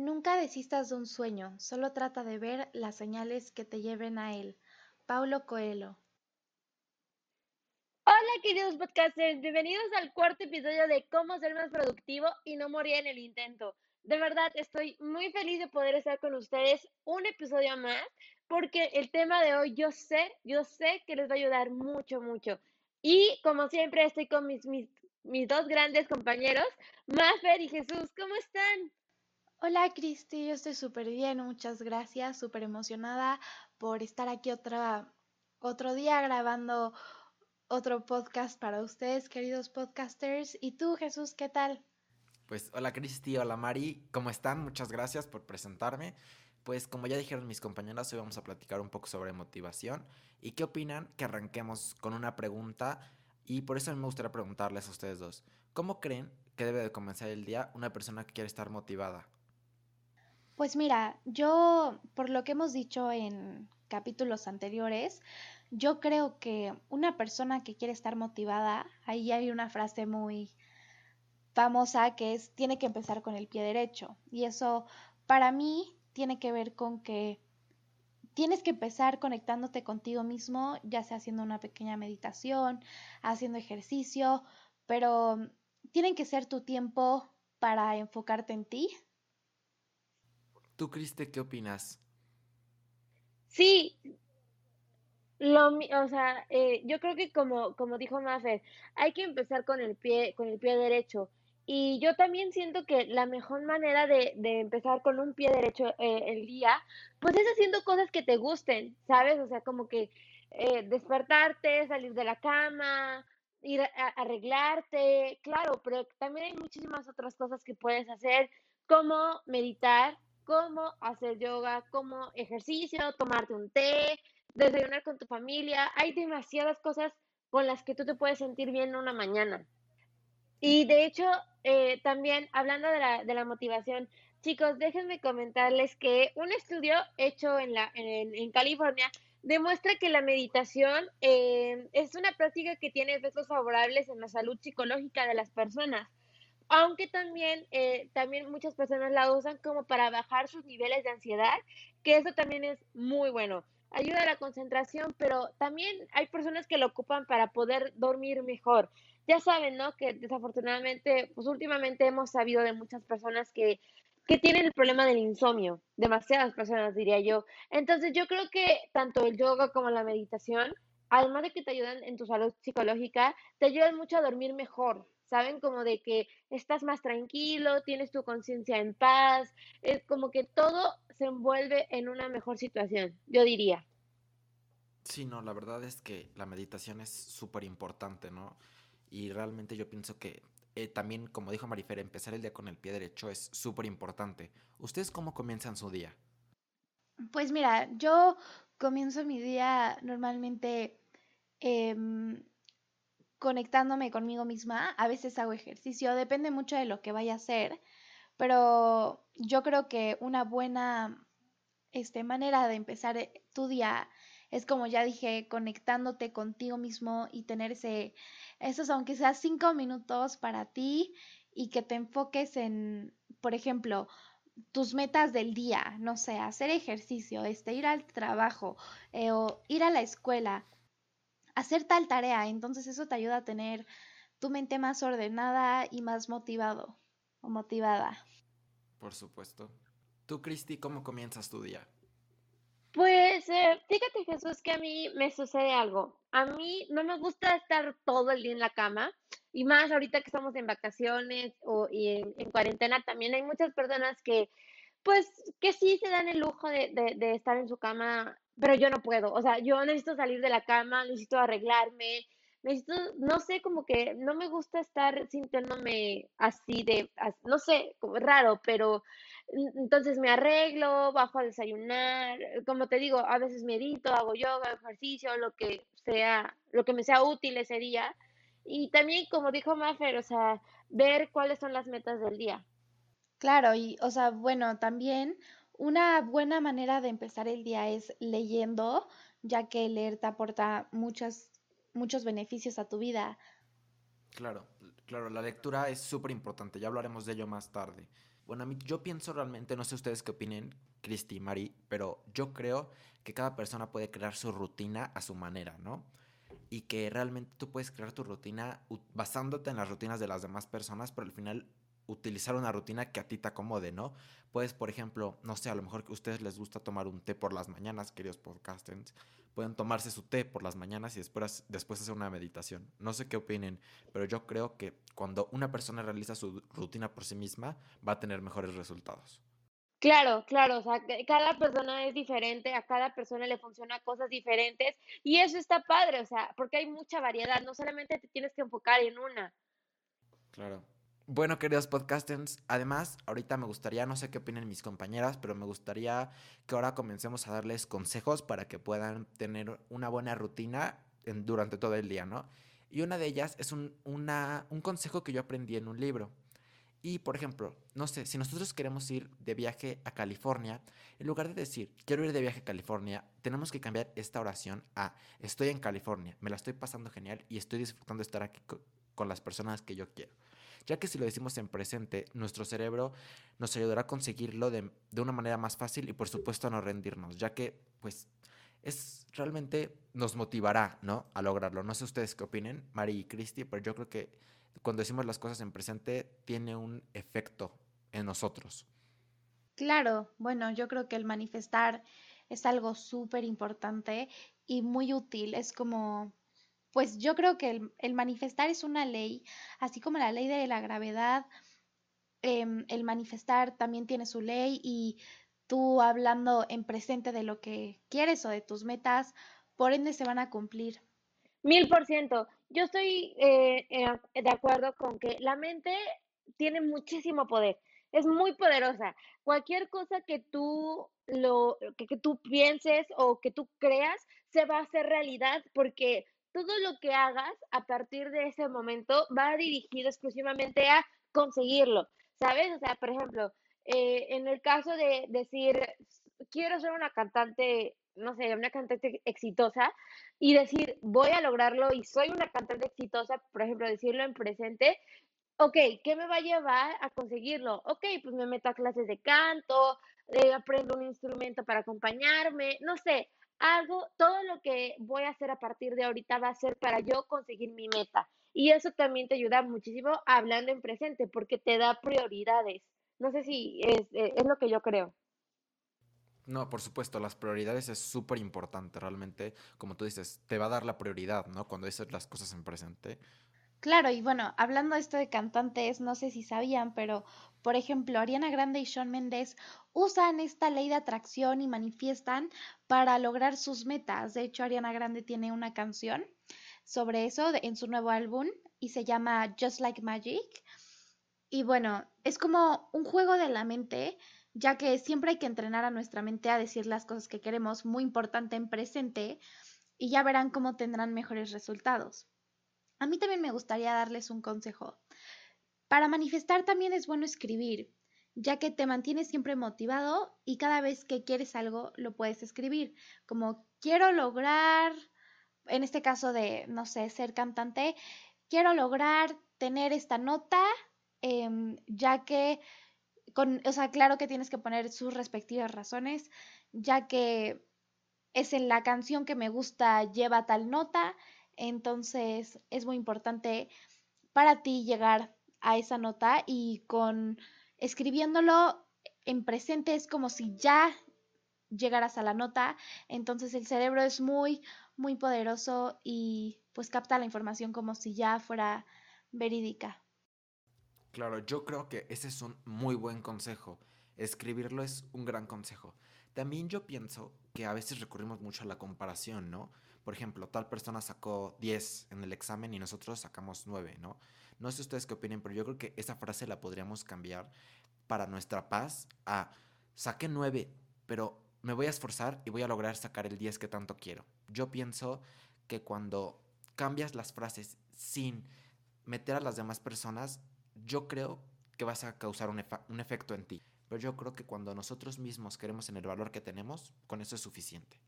Nunca desistas de un sueño, solo trata de ver las señales que te lleven a él. Paulo Coelho. Hola queridos podcasters, bienvenidos al cuarto episodio de cómo ser más productivo y no morir en el intento. De verdad estoy muy feliz de poder estar con ustedes un episodio más porque el tema de hoy yo sé, yo sé que les va a ayudar mucho, mucho. Y como siempre estoy con mis, mis, mis dos grandes compañeros, Mafer y Jesús. ¿Cómo están? Hola Cristi, yo estoy súper bien, muchas gracias, súper emocionada por estar aquí otra, otro día grabando otro podcast para ustedes, queridos podcasters. ¿Y tú, Jesús, qué tal? Pues hola Cristi, hola Mari, ¿cómo están? Muchas gracias por presentarme. Pues como ya dijeron mis compañeras, hoy vamos a platicar un poco sobre motivación. ¿Y qué opinan? Que arranquemos con una pregunta y por eso me gustaría preguntarles a ustedes dos. ¿Cómo creen que debe de comenzar el día una persona que quiere estar motivada? Pues mira, yo, por lo que hemos dicho en capítulos anteriores, yo creo que una persona que quiere estar motivada, ahí hay una frase muy famosa que es, tiene que empezar con el pie derecho. Y eso, para mí, tiene que ver con que tienes que empezar conectándote contigo mismo, ya sea haciendo una pequeña meditación, haciendo ejercicio, pero tienen que ser tu tiempo para enfocarte en ti, ¿Tú, Criste, qué opinas? Sí, lo, o sea, eh, yo creo que como, como dijo Mafer, hay que empezar con el pie, con el pie derecho. Y yo también siento que la mejor manera de, de empezar con un pie derecho eh, el día, pues es haciendo cosas que te gusten, ¿sabes? O sea, como que eh, despertarte, salir de la cama, ir a arreglarte, claro, pero también hay muchísimas otras cosas que puedes hacer, como meditar, cómo hacer yoga, como ejercicio, tomarte un té, desayunar con tu familia. Hay demasiadas cosas con las que tú te puedes sentir bien una mañana. Y de hecho, eh, también hablando de la, de la motivación, chicos, déjenme comentarles que un estudio hecho en, la, en California demuestra que la meditación eh, es una práctica que tiene efectos favorables en la salud psicológica de las personas aunque también, eh, también muchas personas la usan como para bajar sus niveles de ansiedad, que eso también es muy bueno. Ayuda a la concentración, pero también hay personas que lo ocupan para poder dormir mejor. Ya saben, ¿no? Que desafortunadamente, pues últimamente hemos sabido de muchas personas que, que tienen el problema del insomnio, demasiadas personas diría yo. Entonces yo creo que tanto el yoga como la meditación, además de que te ayudan en tu salud psicológica, te ayudan mucho a dormir mejor, ¿saben? Como de que estás más tranquilo, tienes tu conciencia en paz, es como que todo se envuelve en una mejor situación, yo diría. Sí, no, la verdad es que la meditación es súper importante, ¿no? Y realmente yo pienso que eh, también, como dijo Marifer, empezar el día con el pie derecho es súper importante. ¿Ustedes cómo comienzan su día? Pues mira, yo comienzo mi día normalmente eh, conectándome conmigo misma, a veces hago ejercicio, depende mucho de lo que vaya a hacer, pero yo creo que una buena este, manera de empezar eh, tu día es como ya dije, conectándote contigo mismo y tener ese, esos aunque sea cinco minutos para ti y que te enfoques en, por ejemplo, tus metas del día, no sé, hacer ejercicio, este, ir al trabajo eh, o ir a la escuela, hacer tal tarea. Entonces eso te ayuda a tener tu mente más ordenada y más motivado o motivada. Por supuesto. Tú, Cristi, ¿cómo comienzas tu día? Pues eh, fíjate Jesús que a mí me sucede algo. A mí no me gusta estar todo el día en la cama y más ahorita que estamos en vacaciones o y en, en cuarentena también hay muchas personas que pues que sí se dan el lujo de, de, de estar en su cama pero yo no puedo, o sea, yo necesito salir de la cama, necesito arreglarme, necesito, no sé, como que no me gusta estar sintiéndome así de, no sé, como raro, pero entonces me arreglo, bajo a desayunar, como te digo, a veces medito, hago yoga, ejercicio, lo que sea, lo que me sea útil ese día. Y también, como dijo Maffer, o sea, ver cuáles son las metas del día. Claro, y, o sea, bueno, también una buena manera de empezar el día es leyendo, ya que leer te aporta muchos, beneficios a tu vida. Claro, claro, la lectura es súper importante, ya hablaremos de ello más tarde. Bueno, a mí yo pienso realmente, no sé ustedes qué opinen, Cristi y Mari, pero yo creo que cada persona puede crear su rutina a su manera, ¿no? Y que realmente tú puedes crear tu rutina basándote en las rutinas de las demás personas, pero al final utilizar una rutina que a ti te acomode, ¿no? Puedes, por ejemplo, no sé, a lo mejor que a ustedes les gusta tomar un té por las mañanas, queridos podcasters, pueden tomarse su té por las mañanas y después, después hacer una meditación. No sé qué opinen, pero yo creo que cuando una persona realiza su rutina por sí misma, va a tener mejores resultados. Claro, claro, o sea, cada persona es diferente, a cada persona le funciona cosas diferentes y eso está padre, o sea, porque hay mucha variedad, no solamente te tienes que enfocar en una. Claro. Bueno, queridos podcasters, además, ahorita me gustaría, no sé qué opinan mis compañeras, pero me gustaría que ahora comencemos a darles consejos para que puedan tener una buena rutina durante todo el día, ¿no? Y una de ellas es un, un consejo que yo aprendí en un libro. Y, por ejemplo, no sé, si nosotros queremos ir de viaje a California, en lugar de decir, quiero ir de viaje a California, tenemos que cambiar esta oración a, estoy en California, me la estoy pasando genial y estoy disfrutando de estar aquí con las personas que yo quiero ya que si lo decimos en presente, nuestro cerebro nos ayudará a conseguirlo de, una manera más fácil y por supuesto a no rendirnos, ya que pues es realmente nos motivará, ¿no? A lograrlo. No sé ustedes qué opinen, Mari y Cristi, pero yo creo que cuando decimos las cosas en presente tiene un efecto en nosotros. Claro, bueno, yo creo que el manifestar es algo súper importante y muy útil. Es como pues yo creo que el, manifestar es una ley, así como la ley de la gravedad, em, el manifestar también tiene su ley y tú hablando en presente de lo que quieres o de tus metas, por ende se van a cumplir. Mil por ciento. Yo estoy eh, eh, de acuerdo con que la mente tiene muchísimo poder, es muy poderosa. Cualquier cosa que tú lo que, que tú pienses o que tú creas se va a hacer realidad porque todo lo que hagas a partir de ese momento va dirigido exclusivamente a conseguirlo, ¿sabes? O sea, por ejemplo, eh, en el caso de decir, quiero ser una cantante, no sé, una cantante exitosa y decir, voy a lograrlo y soy una cantante exitosa, por ejemplo, decirlo en presente, ok, ¿qué me va a llevar a conseguirlo? Ok, pues me meto a clases de canto, eh, aprendo un instrumento para acompañarme, no sé, algo, todo lo que voy a hacer a partir de ahorita va a ser para yo conseguir mi meta. Y eso también te ayuda muchísimo hablando en presente, porque te da prioridades. No sé si es, eh, es lo que yo creo. No, por supuesto, las prioridades es súper importante, realmente, como tú dices, te va a dar la prioridad, ¿no? Cuando dices las cosas en presente. Claro, y bueno, hablando de esto de cantantes, no sé si sabían, pero por ejemplo, Ariana Grande y Shawn Mendes usan esta ley de atracción y manifiestan para lograr sus metas. De hecho, Ariana Grande tiene una canción sobre eso en su nuevo álbum y se llama Just Like Magic. Y bueno, es como un juego de la mente, ya que siempre hay que entrenar a nuestra mente a decir las cosas que queremos, muy importante en presente, y ya verán cómo tendrán mejores resultados. A mí también me gustaría darles un consejo. Para manifestar también es bueno escribir, ya que te mantienes siempre motivado y cada vez que quieres algo lo puedes escribir, como quiero lograr, en este caso de, no sé, ser cantante, quiero lograr tener esta nota, em, ya que, con, o sea, claro que tienes que poner sus respectivas razones, ya que es en la canción que me gusta lleva tal nota, entonces es muy importante para ti llegar a esa nota y con escribiéndolo en presente es como si ya llegaras a la nota. Entonces el cerebro es muy, muy poderoso y pues capta la información como si ya fuera verídica. Claro, yo creo que ese es un muy buen consejo. Escribirlo es un gran consejo. También yo pienso que a veces recurrimos mucho a la comparación, ¿no? por ejemplo, tal persona sacó 10 en el examen y nosotros sacamos 9, ¿no? No sé ustedes qué opinen, pero yo creo que esa frase la podríamos cambiar para nuestra paz a saqué 9, pero me voy a esforzar y voy a lograr sacar el 10 que tanto quiero. Yo pienso que cuando cambias las frases sin meter a las demás personas, yo creo que vas a causar un, un efecto en ti. Pero yo creo que cuando nosotros mismos queremos en el valor que tenemos, con eso es suficiente.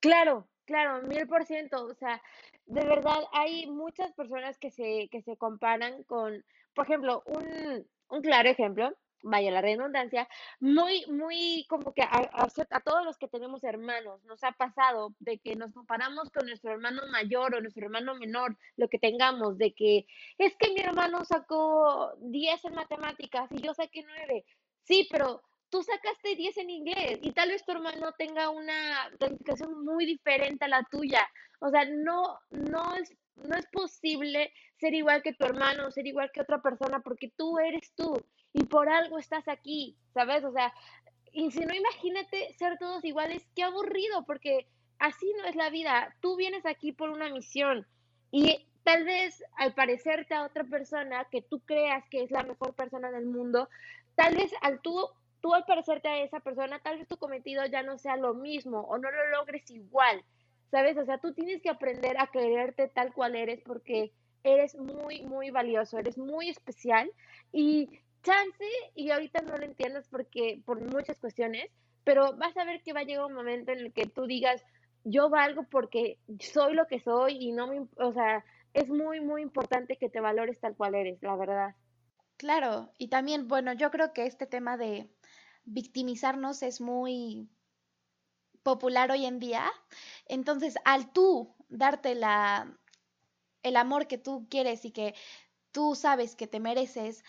Claro, claro, mil por ciento. O sea, de verdad hay muchas personas que se, que se comparan con, por ejemplo, un, un claro ejemplo vaya la redundancia, muy, muy como que a, todos los que tenemos hermanos nos ha pasado de que nos comparamos con nuestro hermano mayor o nuestro hermano menor, lo que tengamos, de que es que mi hermano sacó 10 en matemáticas y yo saqué 9. Sí, pero tú sacaste 10 en inglés y tal vez tu hermano tenga una calificación muy diferente a la tuya. O sea, no, no es, no es posible ser igual que tu hermano, ser igual que otra persona, porque tú eres tú y por algo estás aquí, ¿sabes? O sea, y si no, imagínate ser todos iguales, qué aburrido, porque así no es la vida. Tú vienes aquí por una misión y tal vez al parecerte a otra persona que tú creas que es la mejor persona del mundo, tal vez al tú, tú al parecerte a esa persona, tal vez tu cometido ya no sea lo mismo o no lo logres igual, ¿sabes? O sea, tú tienes que aprender a quererte tal cual eres porque eres muy, muy valioso, eres muy especial y chance, y ahorita no lo entiendes porque, por muchas cuestiones, pero vas a ver que va a llegar un momento en el que tú digas, yo valgo porque soy lo que soy y no me, o sea, es muy, muy importante que te valores tal cual eres, la verdad. Claro, y también, bueno, yo creo que este tema de victimizarnos es muy popular hoy en día. Entonces, al tú darte la, el amor que tú quieres y que tú sabes que te mereces,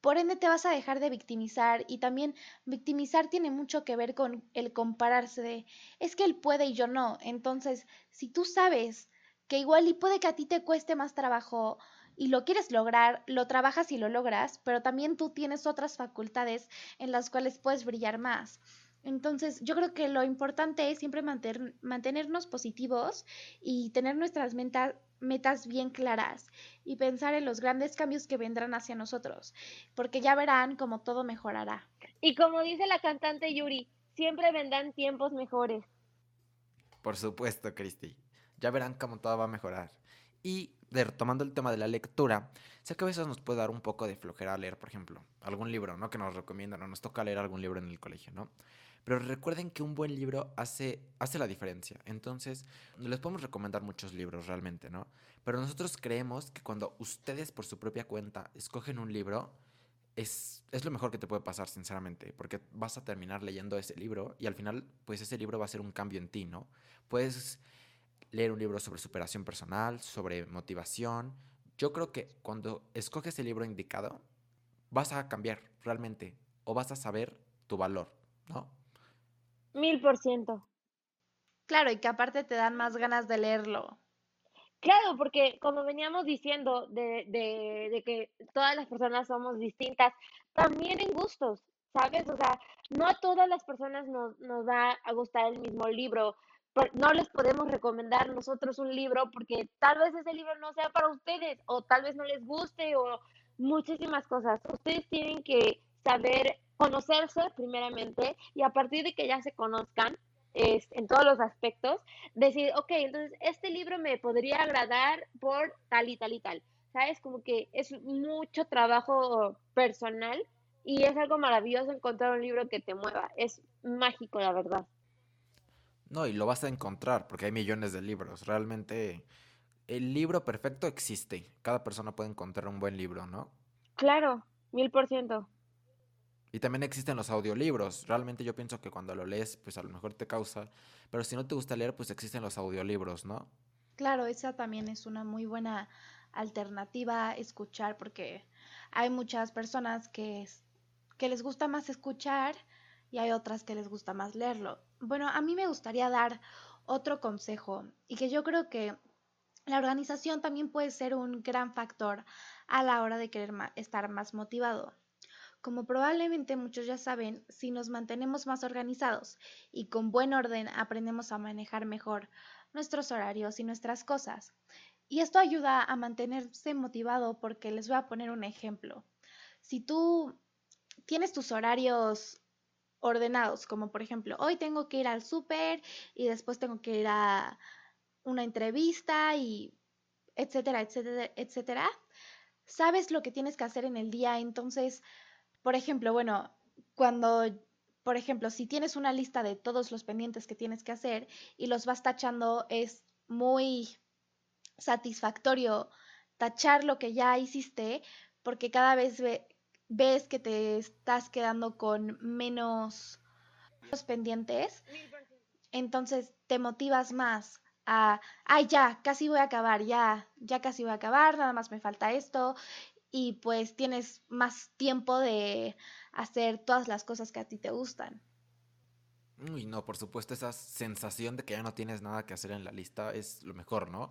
por ende te vas a dejar de victimizar y también victimizar tiene mucho que ver con el compararse de es que él puede y yo no. Entonces, si tú sabes que igual y puede que a ti te cueste más trabajo y lo quieres lograr, lo trabajas y lo logras, pero también tú tienes otras facultades en las cuales puedes brillar más. Entonces, yo creo que lo importante es siempre mantenernos positivos y tener nuestras metas bien claras y pensar en los grandes cambios que vendrán hacia nosotros, porque ya verán cómo todo mejorará. Y como dice la cantante Yuri, siempre vendrán tiempos mejores. Por supuesto, Cristi. Ya verán cómo todo va a mejorar. Y retomando el tema de la lectura, sé que a veces nos puede dar un poco de flojera leer, por ejemplo, algún libro, ¿no? Que nos recomiendan o nos toca leer algún libro en el colegio, ¿no? Pero recuerden que un buen libro hace, hace la diferencia. Entonces, les podemos recomendar muchos libros realmente, ¿no? Pero nosotros creemos que cuando ustedes por su propia cuenta escogen un libro, es, es, lo mejor que te puede pasar, sinceramente, porque vas a terminar leyendo ese libro y al final, pues ese libro va a ser un cambio en ti, ¿no? Puedes leer un libro sobre superación personal, sobre motivación. Yo creo que cuando escoges el libro indicado, vas a cambiar realmente o vas a saber tu valor, ¿no? Mil por ciento. Claro, y que aparte te dan más ganas de leerlo. Claro, porque como veníamos diciendo de, de, de que todas las personas somos distintas, también en gustos, ¿sabes? O sea, no a todas las personas nos, nos va a gustar el mismo libro. No les podemos recomendar nosotros un libro porque tal vez ese libro no sea para ustedes o tal vez no les guste o muchísimas cosas. Ustedes tienen que saber conocerse primeramente y a partir de que ya se conozcan es, en todos los aspectos, decir, ok, entonces este libro me podría agradar por tal y tal y tal. ¿Sabes? Como que es mucho trabajo personal y es algo maravilloso encontrar un libro que te mueva. Es mágico, la verdad. No, y lo vas a encontrar porque hay millones de libros. Realmente el libro perfecto existe. Cada persona puede encontrar un buen libro, ¿no? Claro, mil por ciento. Y también existen los audiolibros. Realmente yo pienso que cuando lo lees, pues a lo mejor te causa. Pero si no te gusta leer, pues existen los audiolibros, ¿no? Claro, esa también es una muy buena alternativa a escuchar porque hay muchas personas que, que les gusta más escuchar y hay otras que les gusta más leerlo. Bueno, a mí me gustaría dar otro consejo y que yo creo que la organización también puede ser un gran factor a la hora de querer estar más motivado. Como probablemente muchos ya saben, si nos mantenemos más organizados y con buen orden aprendemos a manejar mejor nuestros horarios y nuestras cosas. Y esto ayuda a mantenerse motivado porque les voy a poner un ejemplo. Si tú tienes tus horarios ordenados, como por ejemplo, hoy tengo que ir al súper y después tengo que ir a una entrevista y etcétera, etcétera, etcétera, sabes lo que tienes que hacer en el día, entonces por ejemplo, bueno, cuando, por ejemplo, si tienes una lista de todos los pendientes que tienes que hacer y los vas tachando, es muy satisfactorio tachar lo que ya hiciste porque cada vez ves que te estás quedando con menos pendientes, entonces te motivas más a, ay, ya, casi voy a acabar, ya, ya casi voy a acabar, nada más me falta esto, y pues tienes más tiempo de hacer todas las cosas que a ti te gustan. Uy, no, por supuesto, esa sensación de que ya no tienes nada que hacer en la lista es lo mejor, ¿no?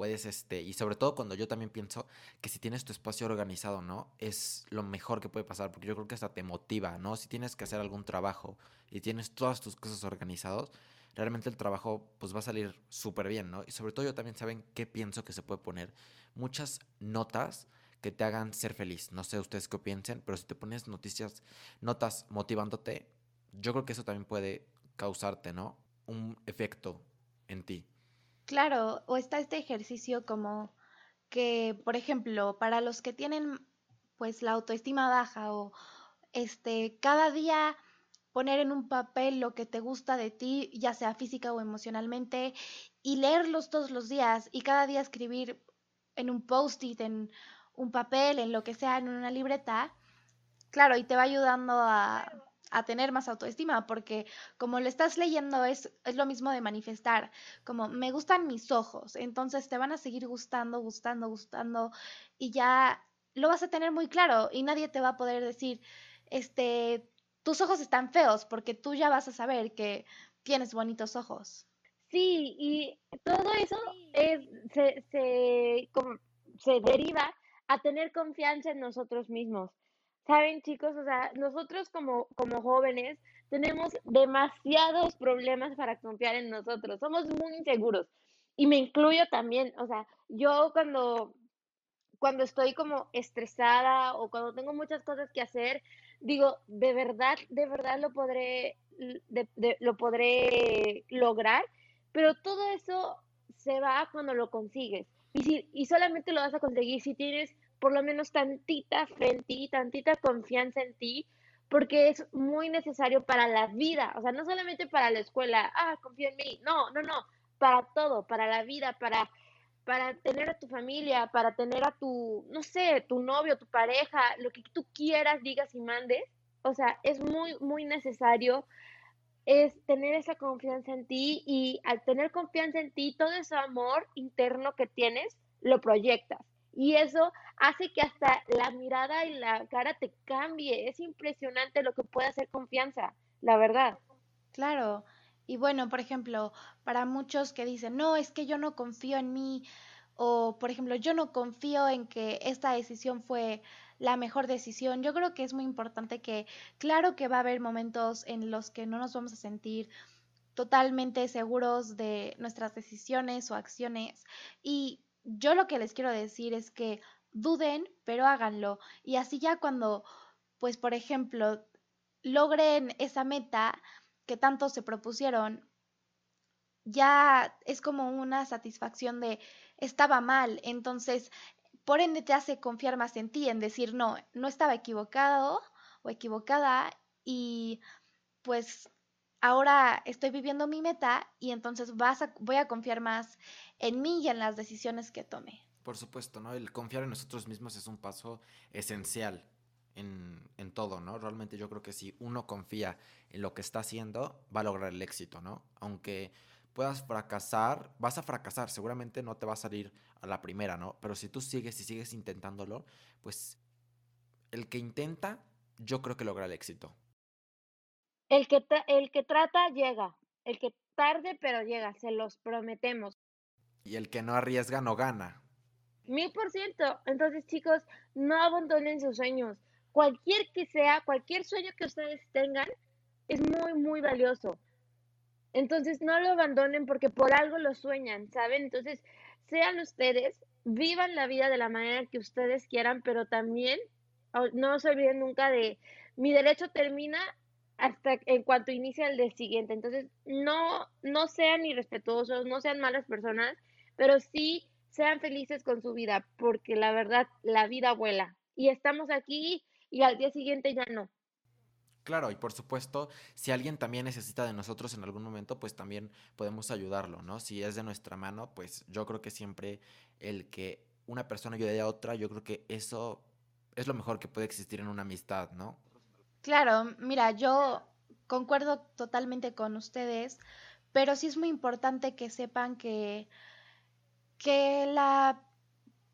Puedes, este, y sobre todo cuando yo también pienso que si tienes tu espacio organizado, ¿no? Es lo mejor que puede pasar, porque yo creo que hasta te motiva, ¿no? Si tienes que hacer algún trabajo y tienes todas tus cosas organizadas, realmente el trabajo pues va a salir súper bien, ¿no? Y sobre todo yo también saben qué pienso que se puede poner. Muchas notas que te hagan ser feliz. No sé ustedes qué piensen, pero si te pones noticias, notas motivándote, yo creo que eso también puede causarte, ¿no? Un efecto en ti. Claro, o está este ejercicio como que, por ejemplo, para los que tienen pues la autoestima baja o este cada día poner en un papel lo que te gusta de ti, ya sea física o emocionalmente, y leerlos todos los días y cada día escribir en un post-it, en un papel, en lo que sea, en una libreta, claro, y te va ayudando a, a tener más autoestima, porque como lo estás leyendo es, es lo mismo de manifestar, como me gustan mis ojos, entonces te van a seguir gustando, gustando, gustando, y ya lo vas a tener muy claro y nadie te va a poder decir, este, tus ojos están feos, porque tú ya vas a saber que tienes bonitos ojos. Sí, y todo eso es, se, se, como, se deriva a tener confianza en nosotros mismos. Saben, chicos, o sea, nosotros como, como jóvenes tenemos demasiados problemas para confiar en nosotros. Somos muy inseguros. Y me incluyo también, o sea, yo cuando, cuando estoy como estresada o cuando tengo muchas cosas que hacer, digo, de verdad, de verdad lo podré, lo podré lograr, pero todo eso se va cuando lo consigues. Y, si, y solamente lo vas a conseguir si tienes por lo menos tantita fe en ti, tantita confianza en ti, porque es muy necesario para la vida, o sea, no solamente para la escuela, ah, confío en mí, no, no, no, para todo, para la vida, para para tener a tu familia, para tener a tu, no sé, tu novio, tu pareja, lo que tú quieras, digas y mandes. O sea, es muy, muy necesario es tener esa confianza en ti y al tener confianza en ti, todo ese amor interno que tienes, lo proyectas. Y eso hace que hasta la mirada y la cara te cambie. Es impresionante lo que puede hacer confianza, la verdad. Claro, y bueno, por ejemplo, para muchos que dicen, no, es que yo no confío en mí, o por ejemplo, yo no confío en que esta decisión fue la mejor decisión. Yo creo que es muy importante que, claro que va a haber momentos en los que no nos vamos a sentir totalmente seguros de nuestras decisiones o acciones. Y yo lo que les quiero decir es que duden, pero háganlo. Y así ya cuando, pues, por ejemplo, logren esa meta, que tanto se propusieron, ya es como una satisfacción de estaba mal, entonces por ende te hace confiar más en ti, en decir no, no estaba equivocado o equivocada y pues ahora estoy viviendo mi meta y entonces vas a, voy a confiar más en mí y en las decisiones que tome. Por supuesto, ¿no? El confiar en nosotros mismos es un paso esencial en, todo, ¿no? Realmente yo creo que si uno confía en lo que está haciendo, va a lograr el éxito, ¿no? Aunque puedas fracasar, vas a fracasar, seguramente no te va a salir a la primera, ¿no? Pero si tú sigues y sigues intentándolo, pues el que intenta, yo creo que logra el éxito. El que, el que trata, llega. El que tarde, pero llega, se los prometemos. Y el que no arriesga, no gana. Mil por ciento. Entonces, chicos, no abandonen sus sueños cualquier que sea, cualquier sueño que ustedes tengan, es muy, muy valioso. Entonces no lo abandonen porque por algo lo sueñan, ¿saben? Entonces sean ustedes, vivan la vida de la manera que ustedes quieran, pero también no se olviden nunca de mi derecho termina hasta en cuanto inicia el de siguiente. Entonces no, no sean irrespetuosos, no sean malas personas, pero sí sean felices con su vida, porque la verdad, la vida vuela. Y estamos aquí y al día siguiente ya no. Claro, y por supuesto, si alguien también necesita de nosotros en algún momento, pues también podemos ayudarlo, ¿no? Si es de nuestra mano, pues yo creo que siempre el que una persona ayude a otra, yo creo que eso es lo mejor que puede existir en una amistad, ¿no? Claro, mira, yo concuerdo totalmente con ustedes, pero sí es muy importante que sepan que, que la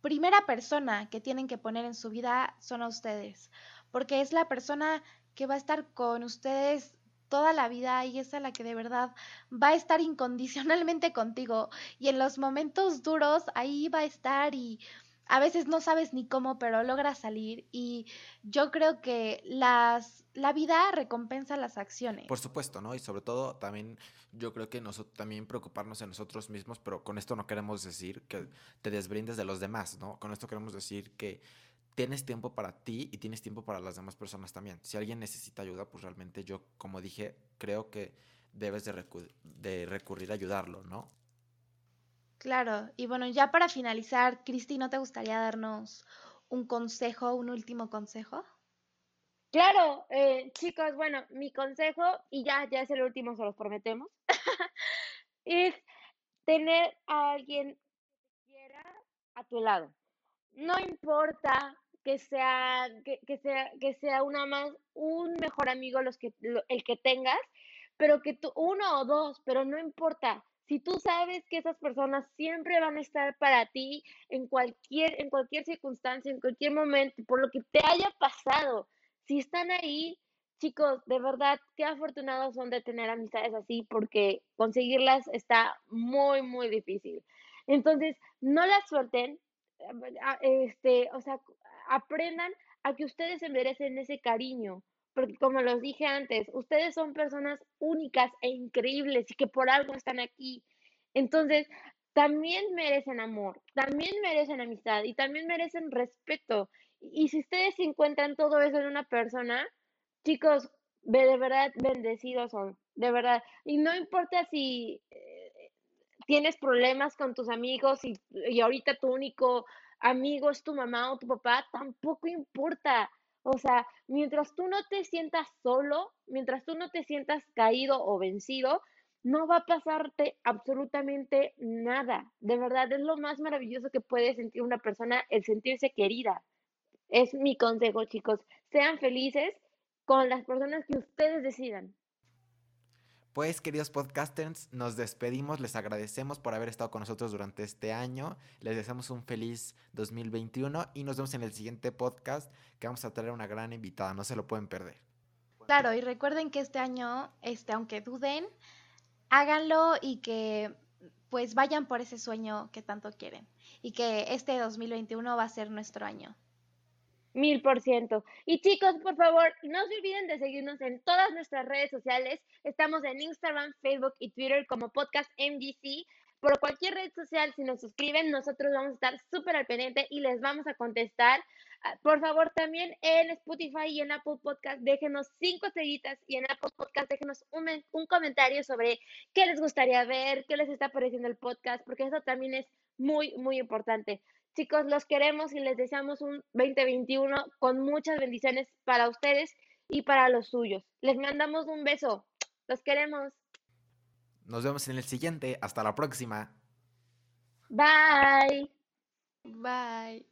primera persona que tienen que poner en su vida son a ustedes, porque es la persona que va a estar con ustedes toda la vida y es a la que de verdad va a estar incondicionalmente contigo y en los momentos duros ahí va a estar y a veces no sabes ni cómo, pero logras salir y yo creo que las la vida recompensa las acciones. Por supuesto, ¿no? Y sobre todo también yo creo que nosotros también preocuparnos en nosotros mismos, pero con esto no queremos decir que te desbrindes de los demás, ¿no? Con esto queremos decir que tienes tiempo para ti y tienes tiempo para las demás personas también. Si alguien necesita ayuda, pues realmente yo, como dije, creo que debes de, de recurrir a ayudarlo, ¿no? Claro, y bueno, ya para finalizar, Cristi, ¿no te gustaría darnos un consejo, un último consejo? Claro, eh, chicos, bueno, mi consejo, y ya, ya es el último, se los prometemos, es tener a alguien que quiera a tu lado. No importa que sea, que, que sea, que sea una más, un mejor amigo los que, el que tengas, pero que tú, uno o dos, pero no importa. Si tú sabes que esas personas siempre van a estar para ti en cualquier, en cualquier circunstancia, en cualquier momento, por lo que te haya pasado, si están ahí, chicos, de verdad, qué afortunados son de tener amistades así, porque conseguirlas está muy, muy difícil. Entonces, no las suelten, este, o sea, aprendan a que ustedes se merecen ese cariño, porque como los dije antes, ustedes son personas únicas e increíbles y que por algo están aquí. Entonces, también merecen amor, también merecen amistad y también merecen respeto. Y si ustedes encuentran todo eso en una persona, chicos, de verdad bendecidos son, de verdad. Y no importa si eh, tienes problemas con tus amigos y, y ahorita tu único amigo es tu mamá o tu papá, tampoco importa. O sea, mientras tú no te sientas solo, mientras tú no te sientas caído o vencido, no va a pasarte absolutamente nada. De verdad, es lo más maravilloso que puede sentir una persona, el sentirse querida. Es mi consejo, chicos. Sean felices con las personas que ustedes decidan. Pues queridos podcasters, nos despedimos, les agradecemos por haber estado con nosotros durante este año, les deseamos un feliz 2021 y nos vemos en el siguiente podcast que vamos a traer una gran invitada, no se lo pueden perder. Claro, y recuerden que este año, este, aunque duden, háganlo y que pues vayan por ese sueño que tanto quieren y que este 2021 va a ser nuestro año. Mil por ciento. Y chicos, por favor, no se olviden de seguirnos en todas nuestras redes sociales. Estamos en Instagram, Facebook y Twitter como Podcast MDC. Por cualquier red social, si nos suscriben, nosotros vamos a estar súper al pendiente y les vamos a contestar. Ah, por favor, también en Spotify y en Apple Podcast, déjenos cinco estrellitas y en Apple Podcast déjenos un, un comentario sobre qué les gustaría ver, qué les está pareciendo el podcast, porque eso también es muy, muy importante. Chicos, los queremos y les deseamos un 2021 con muchas bendiciones para ustedes y para los suyos. Les mandamos un beso. Los queremos. Nos vemos en el siguiente. Hasta la próxima. Bye. Bye.